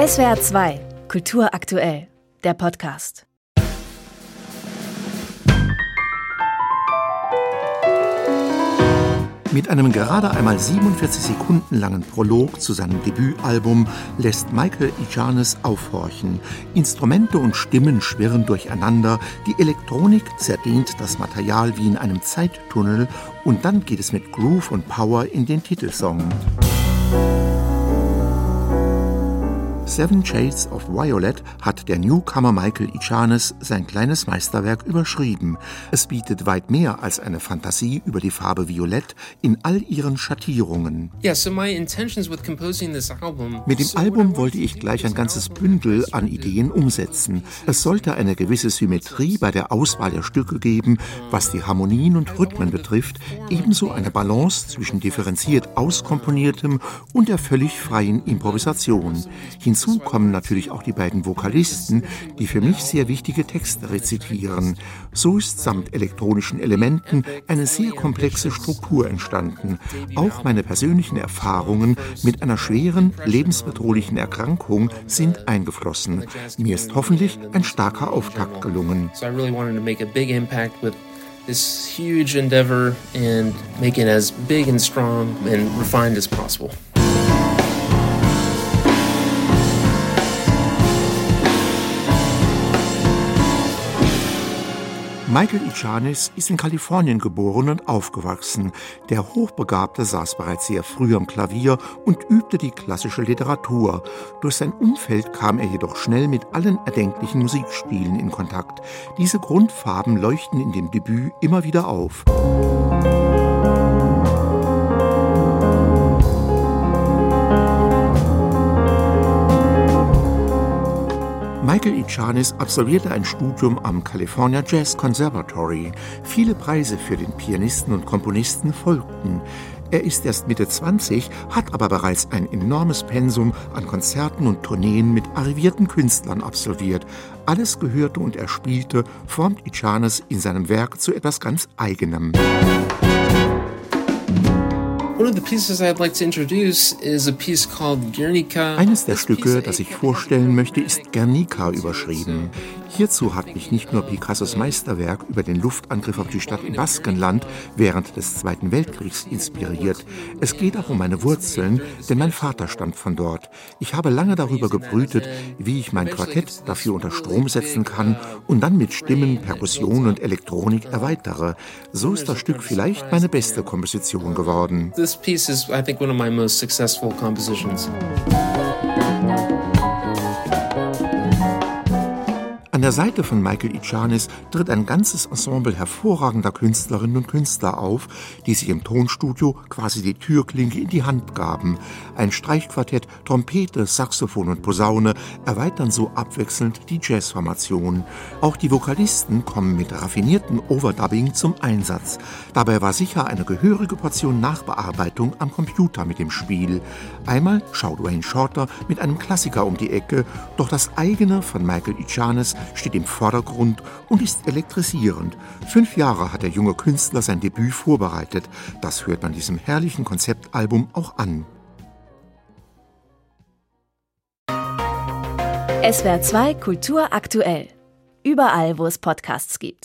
SWR 2, Kultur aktuell, der Podcast. Mit einem gerade einmal 47 Sekunden langen Prolog zu seinem Debütalbum lässt Michael Ijanes aufhorchen. Instrumente und Stimmen schwirren durcheinander, die Elektronik zerdehnt das Material wie in einem Zeittunnel und dann geht es mit Groove und Power in den Titelsong. Seven Shades of Violet hat der Newcomer Michael Ichanes sein kleines Meisterwerk überschrieben. Es bietet weit mehr als eine Fantasie über die Farbe Violett in all ihren Schattierungen. Mit dem Album wollte ich gleich ein ganzes Bündel an Ideen umsetzen. Es sollte eine gewisse Symmetrie bei der Auswahl der Stücke geben, was die Harmonien und Rhythmen betrifft, ebenso eine Balance zwischen differenziert auskomponiertem und der völlig freien Improvisation. Hinzu Hinzu kommen natürlich auch die beiden Vokalisten, die für mich sehr wichtige Texte rezitieren. So ist samt elektronischen Elementen eine sehr komplexe Struktur entstanden. Auch meine persönlichen Erfahrungen mit einer schweren, lebensbedrohlichen Erkrankung sind eingeflossen. Mir ist hoffentlich ein starker Auftakt gelungen. this huge endeavor and make it as big and strong and refined as possible. Michael Ichanis ist in Kalifornien geboren und aufgewachsen. Der Hochbegabte saß bereits sehr früh am Klavier und übte die klassische Literatur. Durch sein Umfeld kam er jedoch schnell mit allen erdenklichen Musikstilen in Kontakt. Diese Grundfarben leuchten in dem Debüt immer wieder auf. Michael Ichanis absolvierte ein Studium am California Jazz Conservatory. Viele Preise für den Pianisten und Komponisten folgten. Er ist erst Mitte 20, hat aber bereits ein enormes Pensum an Konzerten und Tourneen mit arrivierten Künstlern absolviert. Alles gehörte und er spielte, formt Ichanis in seinem Werk zu etwas ganz Eigenem. Eines der Stücke, das ich vorstellen möchte, ist Guernica überschrieben. Hierzu hat mich nicht nur Picassos Meisterwerk über den Luftangriff auf die Stadt im Baskenland während des Zweiten Weltkriegs inspiriert. Es geht auch um meine Wurzeln, denn mein Vater stammt von dort. Ich habe lange darüber gebrütet, wie ich mein Quartett dafür unter Strom setzen kann und dann mit Stimmen, Perkussion und Elektronik erweitere. So ist das Stück vielleicht meine beste Komposition geworden. This piece is, I think, one of my most successful compositions. Der Seite von Michael Ichanis tritt ein ganzes Ensemble hervorragender Künstlerinnen und Künstler auf, die sich im Tonstudio quasi die Türklinke in die Hand gaben. Ein Streichquartett, Trompete, Saxophon und Posaune erweitern so abwechselnd die Jazzformation. Auch die Vokalisten kommen mit raffinierten Overdubbing zum Einsatz. Dabei war sicher eine gehörige Portion Nachbearbeitung am Computer mit dem Spiel. Einmal schaut Wayne Shorter mit einem Klassiker um die Ecke, doch das eigene von Michael Ichanis steht im Vordergrund und ist elektrisierend. Fünf Jahre hat der junge Künstler sein Debüt vorbereitet. Das hört man diesem herrlichen Konzeptalbum auch an. SWR 2 Kultur aktuell. Überall, wo es Podcasts gibt.